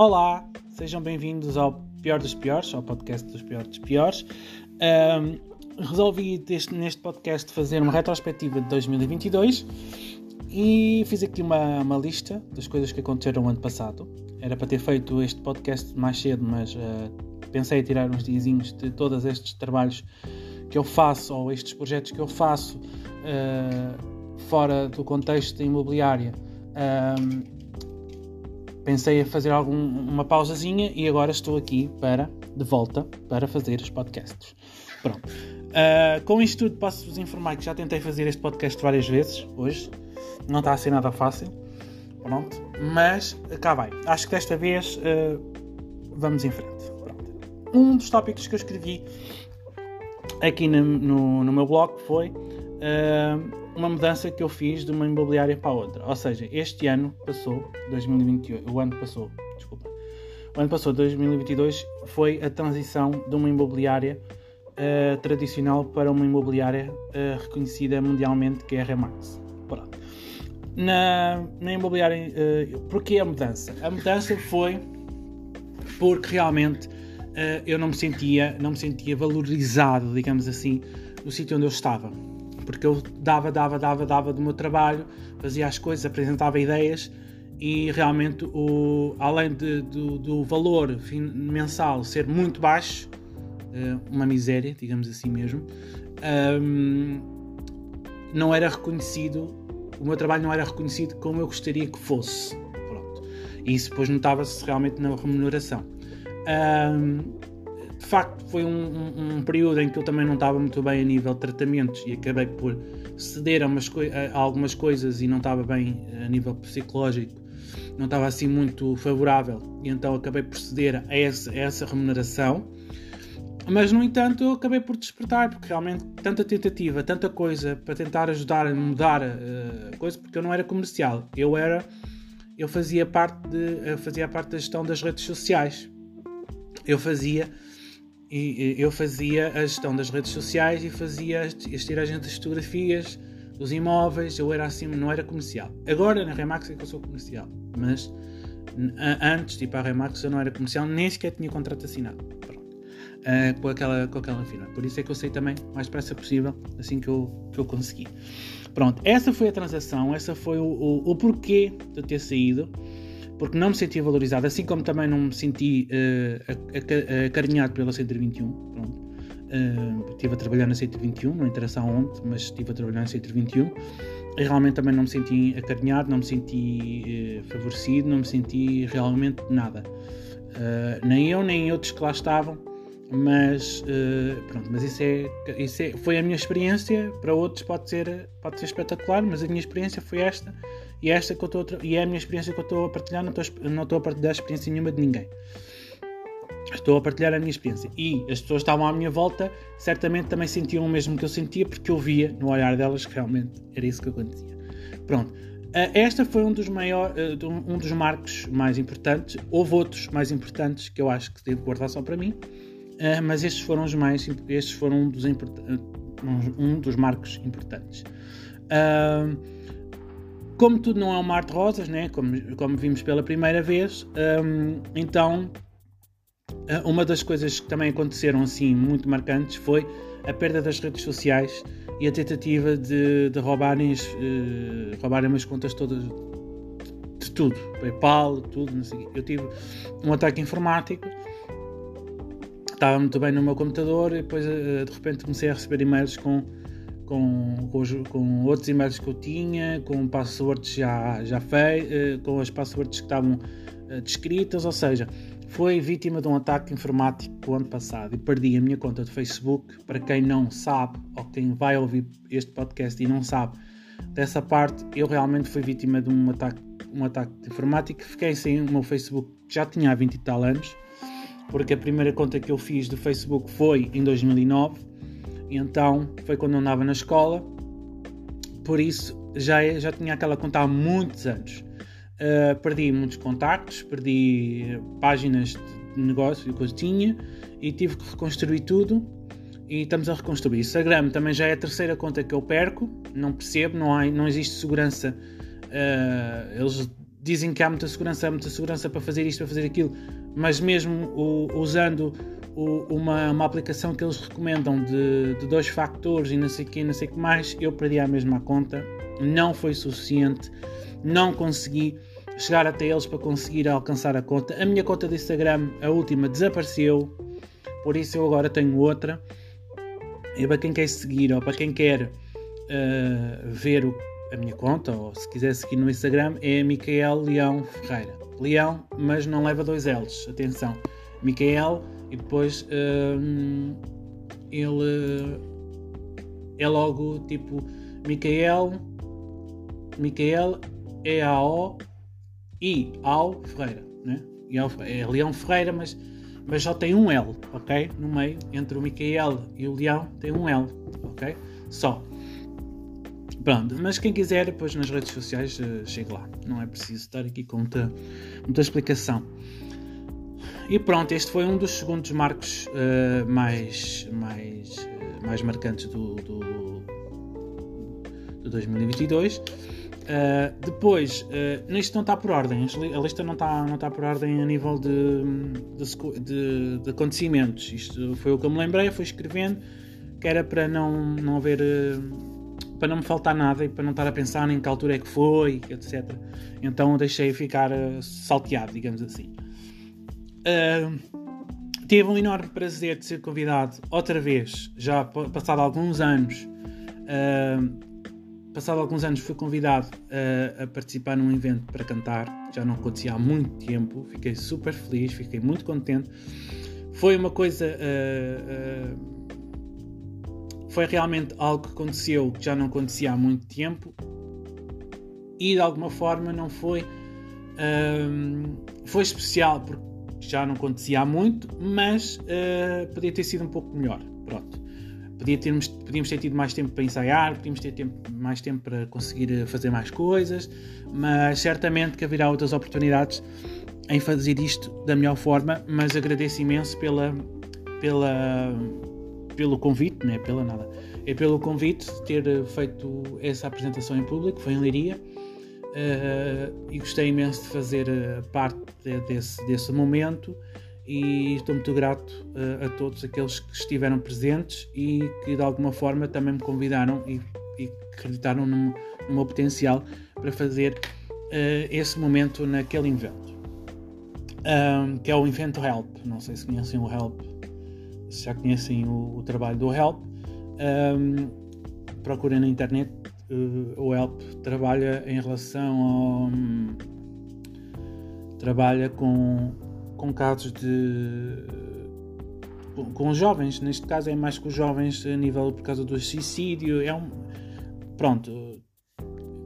Olá, sejam bem-vindos ao Pior dos Piores, ao podcast dos Piores dos Piores. Um, resolvi deste, neste podcast fazer uma retrospectiva de 2022 e fiz aqui uma, uma, lista das coisas que aconteceram no ano passado. Era para ter feito este podcast mais cedo, mas uh, pensei em tirar uns diazinhos de todos estes trabalhos que eu faço ou estes projetos que eu faço uh, fora do contexto da imobiliária. Um, pensei a fazer algum, uma pausazinha e agora estou aqui para, de volta, para fazer os podcasts. Pronto. Uh, com isto tudo, posso-vos informar que já tentei fazer este podcast várias vezes hoje. Não está a ser nada fácil. Pronto. Mas cá vai. Acho que desta vez uh, vamos em frente. Pronto. Um dos tópicos que eu escrevi aqui no, no, no meu blog foi uh, uma mudança que eu fiz de uma imobiliária para outra. Ou seja, este ano passou, 2028, o ano passou, desculpa. O ano passou, 2022, foi a transição de uma imobiliária uh, tradicional para uma imobiliária uh, reconhecida mundialmente, que é a Remax. Pronto. Na, na imobiliária, uh, porquê a mudança? A mudança foi porque realmente uh, eu não me sentia, não me sentia valorizado, digamos assim, no sítio onde eu estava porque eu dava, dava, dava, dava do meu trabalho, fazia as coisas, apresentava ideias e realmente, o, além de, do, do, valor mensal ser muito baixo, eh, uma miséria, digamos assim mesmo, um, não era reconhecido, o meu trabalho não era reconhecido como eu gostaria que fosse. Pronto. E isso depois notava-se realmente na remuneração. Um, de facto, foi um, um, um, período em que eu também não estava muito bem a nível de tratamentos e acabei por ceder a, a, algumas coisas e não estava bem a nível psicológico, não estava assim muito favorável e então acabei por ceder a essa, a essa remuneração. Mas, no entanto, eu acabei por despertar, porque realmente tanta tentativa, tanta coisa para tentar ajudar a mudar a uh, coisa, porque eu não era comercial, eu era, eu fazia parte de, eu fazia parte da gestão das redes sociais. Eu fazia e eu fazia a gestão das redes sociais e fazia as tiragens das fotografias dos imóveis, eu era assim, não era comercial. Agora na Remax é que eu sou comercial, mas antes, tipo a Remax, eu não era comercial, nem sequer tinha contrato assinado. Uh, com, aquela, com aquela firma. Por isso é que eu sei também, mais depressa possível, assim que eu, que eu consegui. Pronto, essa foi a transação, essa foi o, o, o porquê de ter saído porque não me sentia valorizado, assim como também não me senti uh, acarinhado pela 121. Pronto. Uh, estive a trabalhar na 121, não interessa aonde, mas estive a trabalhar na 121 e realmente também não me senti acarinhado, não me senti uh, favorecido, não me senti realmente nada. Uh, nem eu, nem outros que lá estavam, mas pronto, mas isso, é, isso é, foi a minha experiência, para outros pode ser, pode ser espetacular, mas a minha experiência foi esta e, esta que eu estou e é a minha experiência que eu estou a partilhar, não estou, não estou a partilhar experiência nenhuma de ninguém. Estou a partilhar a minha experiência. E as pessoas estavam à minha volta, certamente também sentiam o mesmo que eu sentia, porque eu via no olhar delas que realmente era isso que acontecia. Pronto. Uh, esta foi um dos maiores, uh, um dos marcos mais importantes. Houve outros mais importantes que eu acho que devo guardar só para mim, uh, mas estes foram os mais, estes foram um dos, um dos marcos importantes. Uh, como tudo não é um mar de rosas, né? como, como vimos pela primeira vez, um, então eh, uma das coisas que também aconteceram assim muito marcantes foi a perda das redes sociais e a tentativa de, de roubarem, uh, roubarem as contas todas de tudo, PayPal, tudo. Eu tive um ataque informático, estava muito bem no meu computador e depois uh, de repente comecei a receber e-mails com com, com, os, com, outros e-mails que eu tinha, com passwords já, já feitos, eh, com as passwords que estavam uh, descritas, ou seja, foi vítima de um ataque informático o ano passado e perdi a minha conta de Facebook. Para quem não sabe, ou quem vai ouvir este podcast e não sabe dessa parte, eu realmente fui vítima de um ataque, um ataque informático. Fiquei sem o meu Facebook, já tinha há 20 e tal anos, porque a primeira conta que eu fiz do Facebook foi em 2009 e então foi quando eu andava na escola, por isso já, já tinha aquela conta há muitos anos. Uh, perdi muitos contactos, perdi páginas de negócio que eu tinha e tive que reconstruir tudo e estamos a reconstruir. Instagram também já é a terceira conta que eu perco, não percebo, não, há, não existe segurança. Uh, eles dizem que há muita segurança, há muita segurança para fazer isto, para fazer aquilo, mas mesmo o, usando o, uma, uma aplicação que eles recomendam de, de dois factores e não sei o que, não sei que mais, eu perdi a mesma conta, não foi suficiente, não consegui chegar até eles para conseguir alcançar a conta. A minha conta de Instagram, a última, desapareceu, por isso eu agora tenho outra. E para quem quer seguir ou para quem quer uh, ver o, a minha conta, ou se quiser seguir no Instagram, é Micael Leão Ferreira. Leão, mas não leva dois L's, atenção. Micael e depois uh, ele é logo tipo Micael, Micael E-A-O e Al Ferreira, né? É Leão Ferreira, mas, mas só tem um L, ok? No meio, entre o Micael e o Leão, tem um L, ok? Só. Pronto, mas quem quiser, depois nas redes sociais, uh, chegue lá. Não é preciso estar aqui com muita, muita explicação. E pronto, este foi um dos segundos marcos uh, mais, mais, uh, mais marcantes do, do, do 2022. Uh, depois, uh, isto não está por ordem, a lista não está, não está por ordem a nível de, de, de, de acontecimentos. Isto foi o que eu me lembrei, fui escrevendo, que era para não, não haver. Uh, para não me faltar nada e para não estar a pensar em que altura é que foi, etc. Então deixei ficar salteado, digamos assim. tive um enorme prazer de ser convidado outra vez, já passado alguns anos, passado alguns anos fui convidado a, participar num evento para cantar, já não acontecia há muito tempo, fiquei super feliz, fiquei muito contente. Foi uma coisa. Uh, uh, foi realmente algo que aconteceu que já não acontecia há muito tempo e de alguma forma não foi. Uh, foi especial porque já não acontecia há muito, mas podia ter sido um pouco melhor. Pronto. Podia termos, podíamos ter tido mais tempo para ensaiar, podíamos ter tempo, mais tempo para conseguir eh, fazer mais coisas, mas certamente que haverá outras oportunidades em fazer isto da melhor forma. Mas agradeço imenso pela, pela, pelo convite, não é pela nada, é pelo convite ter eh, feito essa apresentação em público, foi em Liria. Uh, e gostei imenso de fazer parte desse, desse momento e estou muito grato uh, a todos aqueles que estiveram presentes e que de alguma forma também me convidaram e, e acreditaram no, no, meu potencial para fazer uh, esse momento naquele evento. Um, que é o evento Help. Não sei se conhecem o Help, já conhecem o, o trabalho do Help. Um, procurem na internet. Uh, o Help trabalha em relação ao. Um, trabalha com com casos de. Com, com jovens, neste caso é mais com os jovens a nível por causa do suicídio. É um. Pronto,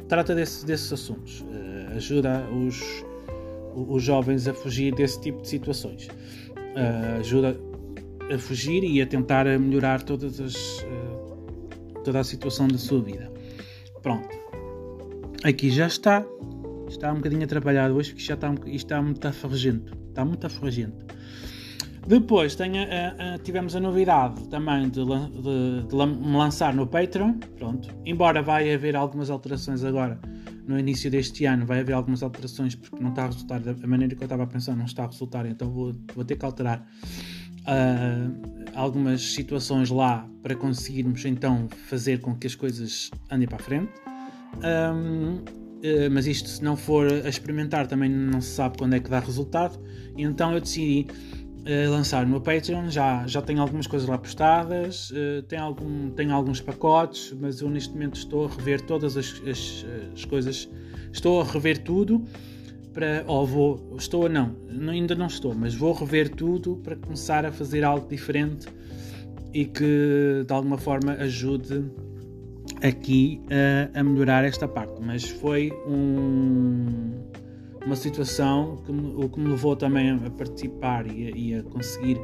trata desse, desses assuntos. Uh, ajuda os, os jovens a fugir desse tipo de situações. Uh, ajuda a fugir e a tentar melhorar todas as, uh, toda a situação da sua vida. Pronto. Aqui já está. Está um bocadinho atrapalhado hoje porque já está, está muito afarragento. Está muito aforragento. Depois a, tivemos a novidade também de, de, de, me lançar no Patreon. Pronto. Embora vai haver algumas alterações agora no início deste ano, vai haver algumas alterações porque não está a resultar da maneira que eu estava a pensar, não está a resultar, então vou, vou ter que alterar uh, algumas situações lá para conseguirmos então fazer com que as coisas andem para a frente. Um, eh, mas isto se não for a experimentar também não se sabe quando é que dá resultado. Então eu decidi uh, lançar no Patreon, já, já tenho algumas coisas lá postadas, uh, tenho, algum, tenho alguns pacotes, mas eu neste momento estou a rever todas as, as, as coisas, estou a rever tudo para, ou vou, estou a não, ainda não estou, mas vou rever tudo para começar a fazer algo diferente e que de alguma forma ajude aqui a, a melhorar esta parte, mas foi um, uma situação que o que me levou também a participar e a, e a conseguir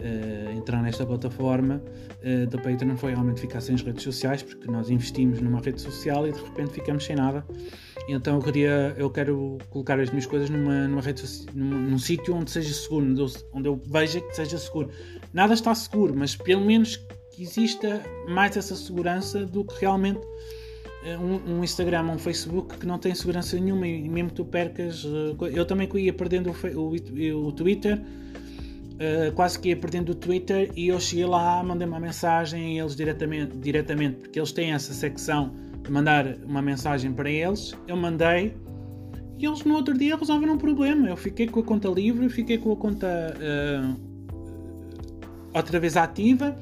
uh, entrar nesta plataforma uh, da Patreon foi realmente ficar sem as redes sociais, porque nós investimos numa rede social e de repente ficamos sem nada. Então eu queria, eu quero colocar as minhas coisas numa, numa rede num, num sítio onde seja seguro, onde eu, onde eu veja que seja seguro. Nada está seguro, mas pelo menos que exista mais essa segurança do que realmente um, um, Instagram um Facebook que não tem segurança nenhuma e mesmo que tu percas. eu também ia perdendo o, o, o Twitter, uh, quase que ia perdendo o Twitter e eu cheguei lá, mandei uma mensagem a eles diretamente, diretamente, porque eles têm essa secção de mandar uma mensagem para eles. Eu mandei e eles no outro dia resolveram um problema. Eu fiquei com a conta livre, fiquei com a conta uh, outra vez ativa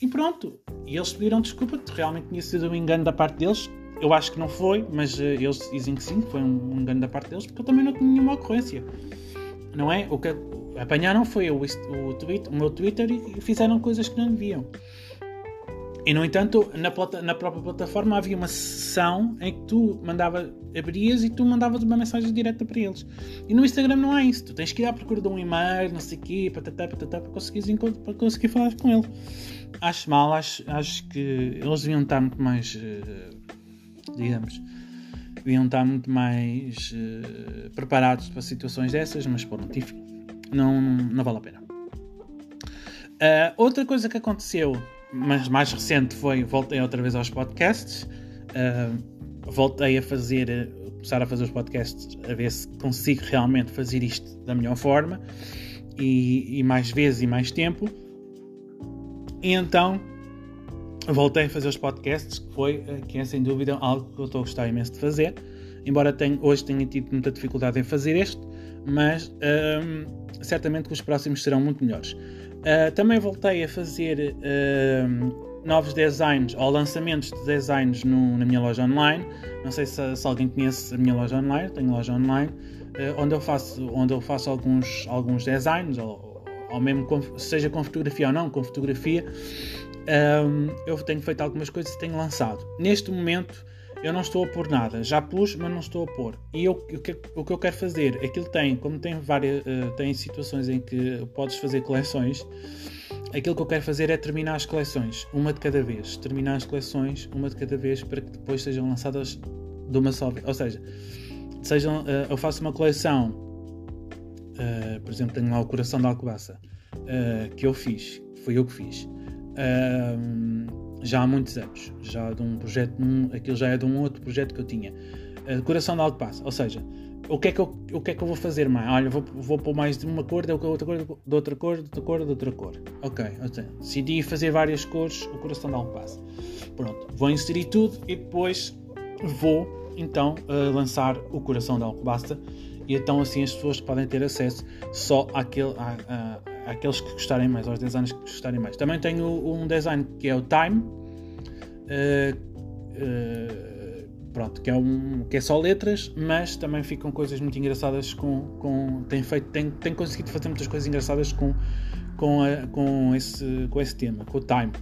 e pronto. E eles pediram desculpa, realmente tinha sido um engano da parte deles. Eu acho que não foi, mas uh, eles dizem que sim, foi um, um, engano da parte deles, porque eu também não tinha nenhuma ocorrência. Não é? O que apanharam foi o, o, tweet, o meu Twitter e fizeram coisas que não deviam. E no entanto, na, plata, na, própria plataforma havia uma sessão em que tu mandava, abrias e tu mandavas uma mensagem direta para eles. E no Instagram não há isso. Tu tens que ir à procura de um e-mail, não sei o quê, patatá, para, conseguir, para conseguir falar com ele. Acho mal, acho, acho que eles deviam estar muito mais, uh, digamos, deviam estar muito mais uh, preparados para situações dessas, mas pronto, enfim, não, não vale a pena. Uh, outra coisa que aconteceu mas mais recente foi voltei outra vez aos podcasts. Uh, voltei a fazer, começar a fazer os podcasts, a ver se consigo realmente fazer isto da melhor forma e, e mais vezes e mais tempo. E então voltei a fazer os podcasts, que foi, que é sem dúvida algo que eu estou a gostar imenso de fazer. Embora tenha, hoje tenha tido muita dificuldade em fazer este, mas certamente que os próximos serão muito melhores. Uh, também voltei a fazer uh, novos designs ou lançamentos de designs no, na minha loja online. Não sei se, se, alguém conhece a minha loja online, tenho loja online, uh, onde eu faço, onde eu faço alguns, alguns designs, ou, ou mesmo com, seja com fotografia ou não, com fotografia. eu tenho feito algumas coisas e tenho lançado. Neste momento eu não estou a pôr nada. Já pus, mas não estou a pôr. E eu, o, que, o que eu quero fazer, aquilo tem, como tem várias, uh, tem situações em que podes fazer coleções, aquilo que eu quero fazer é terminar as coleções, uma de cada vez. Terminar as coleções, uma de cada vez, para que depois sejam lançadas de uma só vez. Ou seja, sejam, uh, eu faço uma coleção, uh, por exemplo, tenho lá o Coração da Alcobaça, que eu fiz, foi eu que fiz já há muitos anos, já de um projeto, um, aquilo já é de um outro projeto que eu tinha. A decoração de algo passa, ou seja, o que é que eu, o que é que eu vou fazer mais? Olha, vou, vou pôr mais de uma cor, de outra cor, de outra cor, de outra cor, de outra cor. Ok, okay. decidi fazer várias cores, o coração de algo passa. Pronto, vou inserir tudo e depois vou então uh, lançar o coração de Alcobaça e então assim as pessoas podem ter acesso só àquele, à, à, àqueles que gostarem mais, aos designs que gostarem mais. Também tenho um design que é o Time, uh, uh, pronto, que é, um, que é só letras, mas também ficam coisas muito engraçadas com. com tem, feito, tem, tem conseguido fazer muitas coisas engraçadas com, com, a, com, esse, com esse tema, com o Time.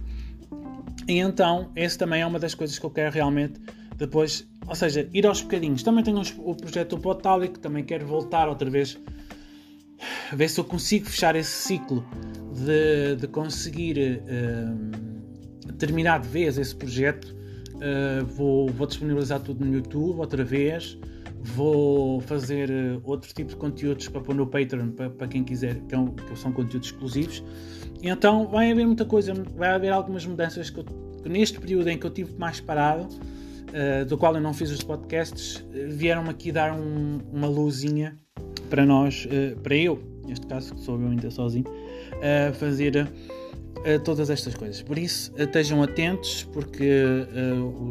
E então, esse também é uma das coisas que eu quero realmente depois, ou seja, ir aos bocadinhos. Também tenho o projeto Potálico, também quero voltar outra vez ver se eu consigo fechar esse ciclo de, de conseguir uh, terminar de vez esse projeto. Uh, vou, vou, disponibilizar tudo no YouTube outra vez. Vou fazer uh, outro tipo de conteúdos para pôr no Patreon para, quem quiser, que, é um, que, são conteúdos exclusivos. E então vai haver muita coisa, vai haver algumas mudanças que, eu, que neste período em que eu tive mais parado, uh, do qual eu não fiz os podcasts, vieram-me aqui dar um, uma luzinha para nós, para eu, neste caso, que sou eu ainda sozinho, a uh, fazer uh, todas estas coisas. Por isso, estejam atentos, porque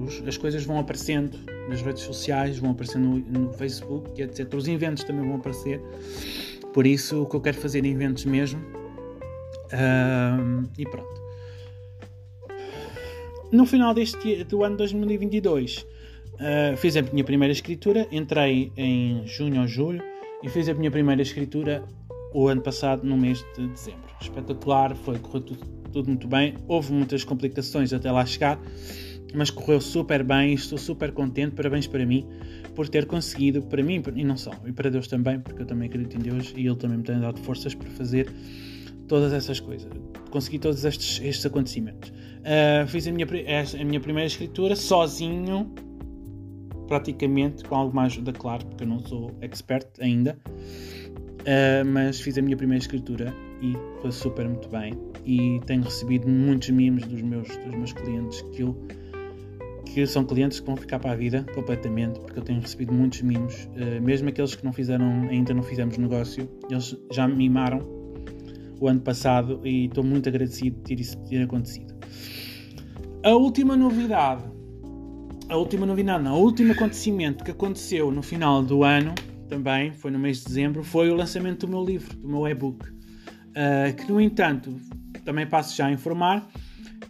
os, as coisas vão aparecendo nas redes sociais, vão aparecendo no, no Facebook, etc. Os eventos também vão aparecer. Por isso, o que eu quero fazer é eventos mesmo. e pronto. No final deste do ano 2022, Uh, fiz a minha primeira escritura, entrei em junho ou julho e fiz a minha primeira escritura o ano passado, no mês de dezembro. Espetacular, foi, correu tudo, tudo muito bem. Houve muitas complicações até lá chegar, mas correu super bem. Estou super contente. Parabéns para mim por ter conseguido, para mim e não só, e para Deus também, porque eu também acredito em Deus e Ele também me tem dado forças para fazer todas essas coisas, consegui todos estes, estes acontecimentos. Uh, fiz a minha, a minha primeira escritura sozinho, praticamente com alguma ajuda, claro, porque eu não sou expert ainda, uh, mas fiz a minha primeira escritura e foi super muito bem. E tenho recebido muitos mimos dos meus, dos meus clientes que eu que são clientes que vão ficar para a vida completamente, porque eu tenho recebido muitos mimos, uh, mesmo aqueles que não fizeram, ainda não fizemos negócio, eles já me mimaram o ano passado e estou muito agradecido de ter isso ter acontecido. A última novidade, a última novidade, não, o último acontecimento que aconteceu no final do ano, também foi no mês de dezembro, foi o lançamento do meu livro, do meu e-book, uh, que no entanto, também passo já a informar,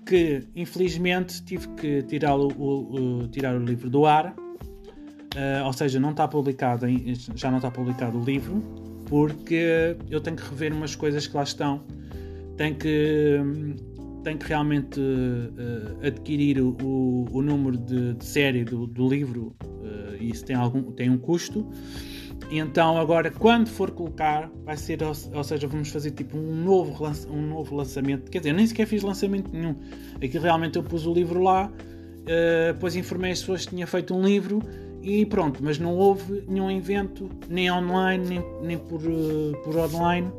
que infelizmente tive que tirar o, o, o tirar o livro do ar, uh, ou seja, não está publicado, já não está publicado o livro, porque eu tenho que rever umas coisas que lá estão, tenho que, tenho que realmente uh, adquirir o, o, número de, de série do, do livro, e isso tem, algum, tem um custo. Então agora quando for colocar vai ser, ou, seja, vamos fazer tipo um novo, um novo lançamento. Quer dizer, nem sequer fiz lançamento nenhum. Aqui realmente eu pus o livro lá, uh, depois informei as pessoas que tinha feito um livro e pronto, mas não houve nenhum evento, nem online, nem, nem por, uh, por online,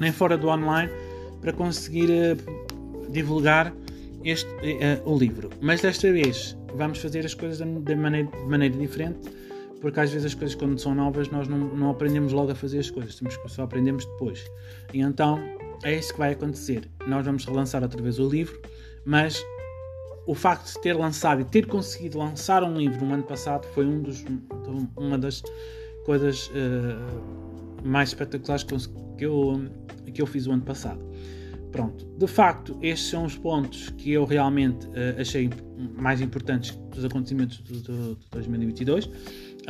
nem fora do online, para conseguir uh, divulgar este, o livro. Mas desta vez vamos fazer as coisas de maneira, de maneira diferente porque às vezes as coisas quando são novas nós não, não aprendemos logo a fazer as coisas, temos, só aprendemos depois. E então é isso que vai acontecer. Nós vamos relançar outra vez o livro, mas o facto de ter lançado e ter conseguido lançar um livro no ano passado foi um dos, uma das coisas uh, mais espetaculares que eu, que eu fiz o ano passado. Pronto, de facto, estes são os pontos que eu realmente uh, achei mais importantes dos acontecimentos de 2022.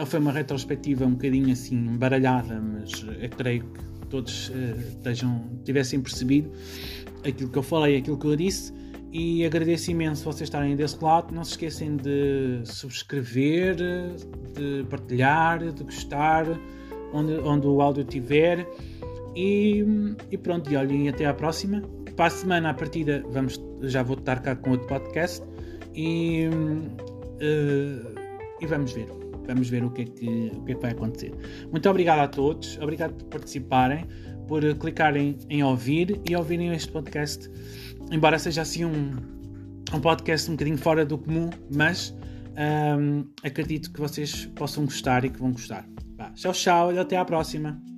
Foi uma retrospectiva um bocadinho assim baralhada, mas eu creio que todos uh, tivessem percebido aquilo que eu falei, aquilo que eu disse. E agradeço imenso vocês estarem desse lado. Não se esqueçam de subscrever, de partilhar, de gostar, onde, onde o áudio estiver. E, e pronto, e olhem, até à próxima. Para a semana, à partida, vamos, já vou estar cá com outro podcast. E, uh, e vamos ver. Vamos ver o que, é que, o que é que vai acontecer. Muito obrigado a todos, obrigado por participarem, por clicarem em ouvir e ouvirem este podcast. Embora seja assim um, um podcast um bocadinho fora do comum, mas um, acredito que vocês possam gostar e que vão gostar. Bah, tchau, tchau e até à próxima.